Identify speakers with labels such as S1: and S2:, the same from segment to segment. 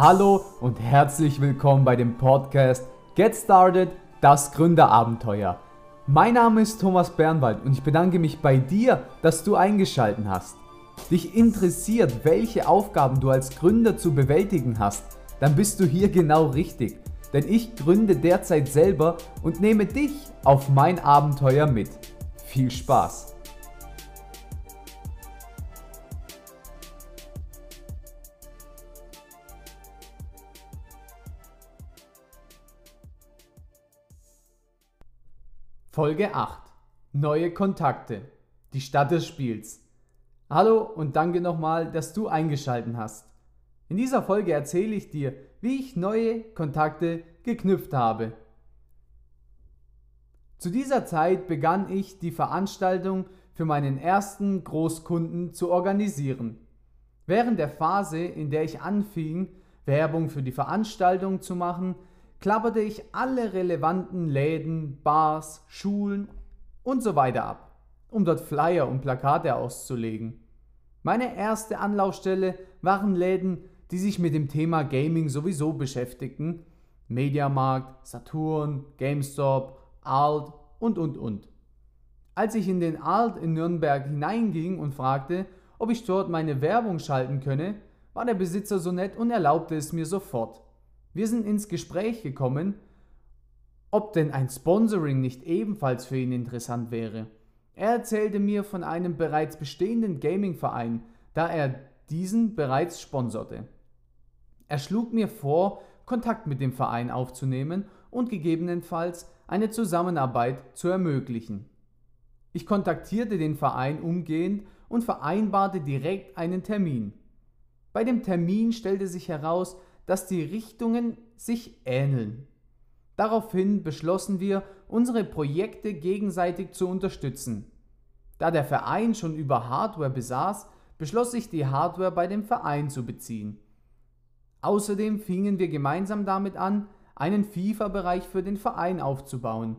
S1: Hallo und herzlich willkommen bei dem Podcast Get Started, das Gründerabenteuer. Mein Name ist Thomas Bernwald und ich bedanke mich bei dir, dass du eingeschaltet hast. Dich interessiert, welche Aufgaben du als Gründer zu bewältigen hast, dann bist du hier genau richtig. Denn ich gründe derzeit selber und nehme dich auf mein Abenteuer mit. Viel Spaß! Folge 8. Neue Kontakte. Die Stadt des Spiels. Hallo und danke nochmal, dass du eingeschaltet hast. In dieser Folge erzähle ich dir, wie ich neue Kontakte geknüpft habe. Zu dieser Zeit begann ich die Veranstaltung für meinen ersten Großkunden zu organisieren. Während der Phase, in der ich anfing, Werbung für die Veranstaltung zu machen, klapperte ich alle relevanten Läden, Bars, Schulen und so weiter ab, um dort Flyer und Plakate auszulegen. Meine erste Anlaufstelle waren Läden, die sich mit dem Thema Gaming sowieso beschäftigten. Mediamarkt, Saturn, GameStop, Alt und und und. Als ich in den Alt in Nürnberg hineinging und fragte, ob ich dort meine Werbung schalten könne, war der Besitzer so nett und erlaubte es mir sofort. Wir sind ins Gespräch gekommen, ob denn ein Sponsoring nicht ebenfalls für ihn interessant wäre. Er erzählte mir von einem bereits bestehenden Gaming-Verein, da er diesen bereits sponserte. Er schlug mir vor, Kontakt mit dem Verein aufzunehmen und gegebenenfalls eine Zusammenarbeit zu ermöglichen. Ich kontaktierte den Verein umgehend und vereinbarte direkt einen Termin. Bei dem Termin stellte sich heraus, dass die Richtungen sich ähneln. Daraufhin beschlossen wir, unsere Projekte gegenseitig zu unterstützen. Da der Verein schon über Hardware besaß, beschloss ich, die Hardware bei dem Verein zu beziehen. Außerdem fingen wir gemeinsam damit an, einen FIFA-Bereich für den Verein aufzubauen.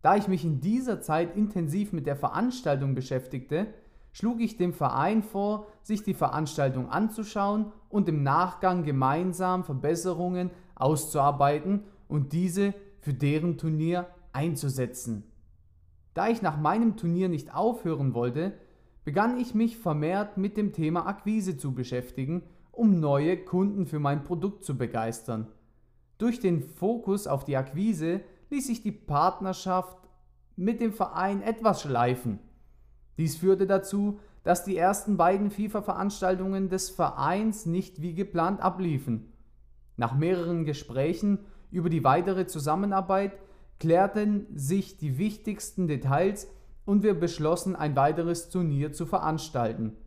S1: Da ich mich in dieser Zeit intensiv mit der Veranstaltung beschäftigte, schlug ich dem Verein vor, sich die Veranstaltung anzuschauen und im Nachgang gemeinsam Verbesserungen auszuarbeiten und diese für deren Turnier einzusetzen. Da ich nach meinem Turnier nicht aufhören wollte, begann ich mich vermehrt mit dem Thema Akquise zu beschäftigen, um neue Kunden für mein Produkt zu begeistern. Durch den Fokus auf die Akquise ließ sich die Partnerschaft mit dem Verein etwas schleifen. Dies führte dazu, dass die ersten beiden FIFA-Veranstaltungen des Vereins nicht wie geplant abliefen. Nach mehreren Gesprächen über die weitere Zusammenarbeit klärten sich die wichtigsten Details und wir beschlossen, ein weiteres Turnier zu veranstalten.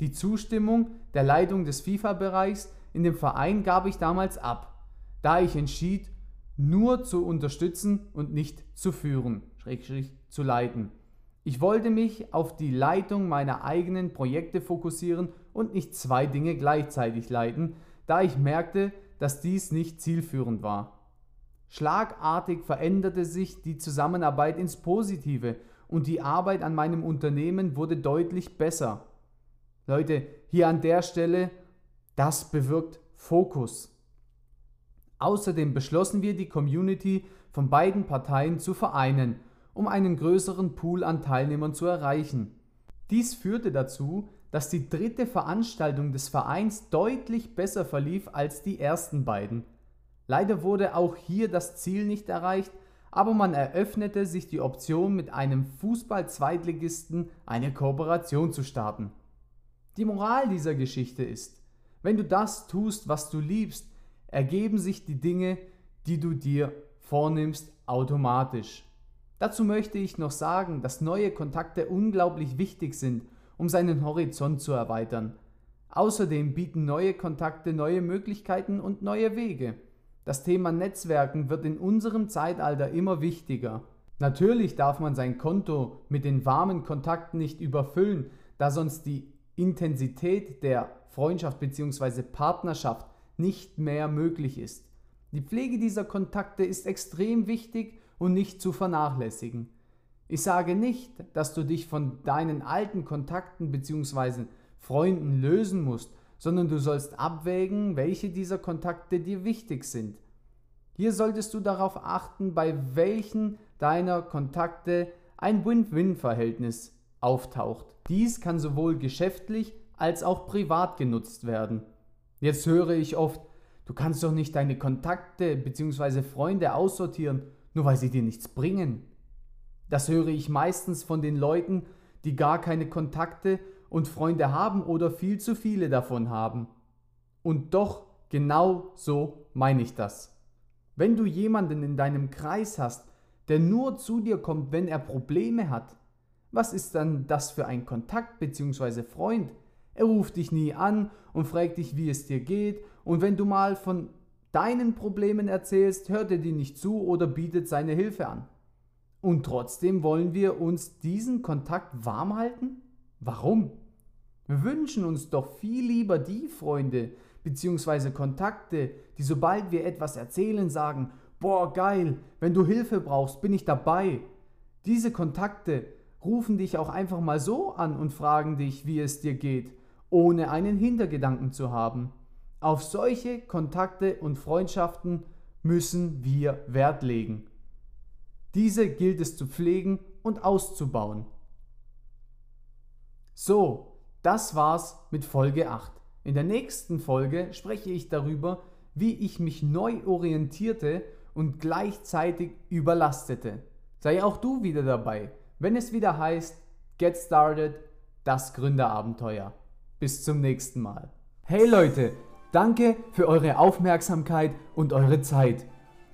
S1: Die Zustimmung der Leitung des FIFA-Bereichs in dem Verein gab ich damals ab, da ich entschied, nur zu unterstützen und nicht zu führen, schrägstrich zu leiten. Ich wollte mich auf die Leitung meiner eigenen Projekte fokussieren und nicht zwei Dinge gleichzeitig leiten, da ich merkte, dass dies nicht zielführend war. Schlagartig veränderte sich die Zusammenarbeit ins Positive und die Arbeit an meinem Unternehmen wurde deutlich besser. Leute, hier an der Stelle, das bewirkt Fokus. Außerdem beschlossen wir, die Community von beiden Parteien zu vereinen um einen größeren Pool an Teilnehmern zu erreichen. Dies führte dazu, dass die dritte Veranstaltung des Vereins deutlich besser verlief als die ersten beiden. Leider wurde auch hier das Ziel nicht erreicht, aber man eröffnete sich die Option, mit einem Fußball-Zweitligisten eine Kooperation zu starten. Die Moral dieser Geschichte ist, wenn du das tust, was du liebst, ergeben sich die Dinge, die du dir vornimmst, automatisch. Dazu möchte ich noch sagen, dass neue Kontakte unglaublich wichtig sind, um seinen Horizont zu erweitern. Außerdem bieten neue Kontakte neue Möglichkeiten und neue Wege. Das Thema Netzwerken wird in unserem Zeitalter immer wichtiger. Natürlich darf man sein Konto mit den warmen Kontakten nicht überfüllen, da sonst die Intensität der Freundschaft bzw. Partnerschaft nicht mehr möglich ist. Die Pflege dieser Kontakte ist extrem wichtig und nicht zu vernachlässigen. Ich sage nicht, dass du dich von deinen alten Kontakten bzw. Freunden lösen musst, sondern du sollst abwägen, welche dieser Kontakte dir wichtig sind. Hier solltest du darauf achten, bei welchen deiner Kontakte ein Win-Win-Verhältnis auftaucht. Dies kann sowohl geschäftlich als auch privat genutzt werden. Jetzt höre ich oft, du kannst doch nicht deine Kontakte bzw. Freunde aussortieren, nur weil sie dir nichts bringen. Das höre ich meistens von den Leuten, die gar keine Kontakte und Freunde haben oder viel zu viele davon haben. Und doch genau so meine ich das. Wenn du jemanden in deinem Kreis hast, der nur zu dir kommt, wenn er Probleme hat, was ist dann das für ein Kontakt bzw. Freund? Er ruft dich nie an und fragt dich, wie es dir geht, und wenn du mal von deinen Problemen erzählst, hört er dir nicht zu oder bietet seine Hilfe an. Und trotzdem wollen wir uns diesen Kontakt warm halten? Warum? Wir wünschen uns doch viel lieber die Freunde bzw. Kontakte, die sobald wir etwas erzählen sagen, boah geil, wenn du Hilfe brauchst, bin ich dabei. Diese Kontakte rufen dich auch einfach mal so an und fragen dich, wie es dir geht, ohne einen Hintergedanken zu haben. Auf solche Kontakte und Freundschaften müssen wir Wert legen. Diese gilt es zu pflegen und auszubauen. So, das war's mit Folge 8. In der nächsten Folge spreche ich darüber, wie ich mich neu orientierte und gleichzeitig überlastete. Sei auch du wieder dabei, wenn es wieder heißt Get Started, das Gründerabenteuer. Bis zum nächsten Mal. Hey Leute, danke für eure Aufmerksamkeit und eure Zeit.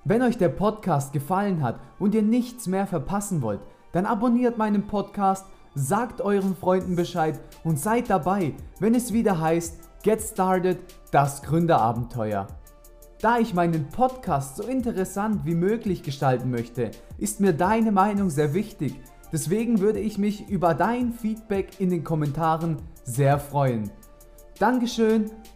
S1: Wenn euch der Podcast gefallen hat und ihr nichts mehr verpassen wollt, dann abonniert meinen Podcast sagt euren Freunden Bescheid und seid dabei, wenn es wieder heißt Get Started, das Gründerabenteuer. Da ich meinen Podcast so interessant wie möglich gestalten möchte, ist mir deine Meinung sehr wichtig. Deswegen würde ich mich über dein Feedback in den Kommentaren sehr freuen. Dankeschön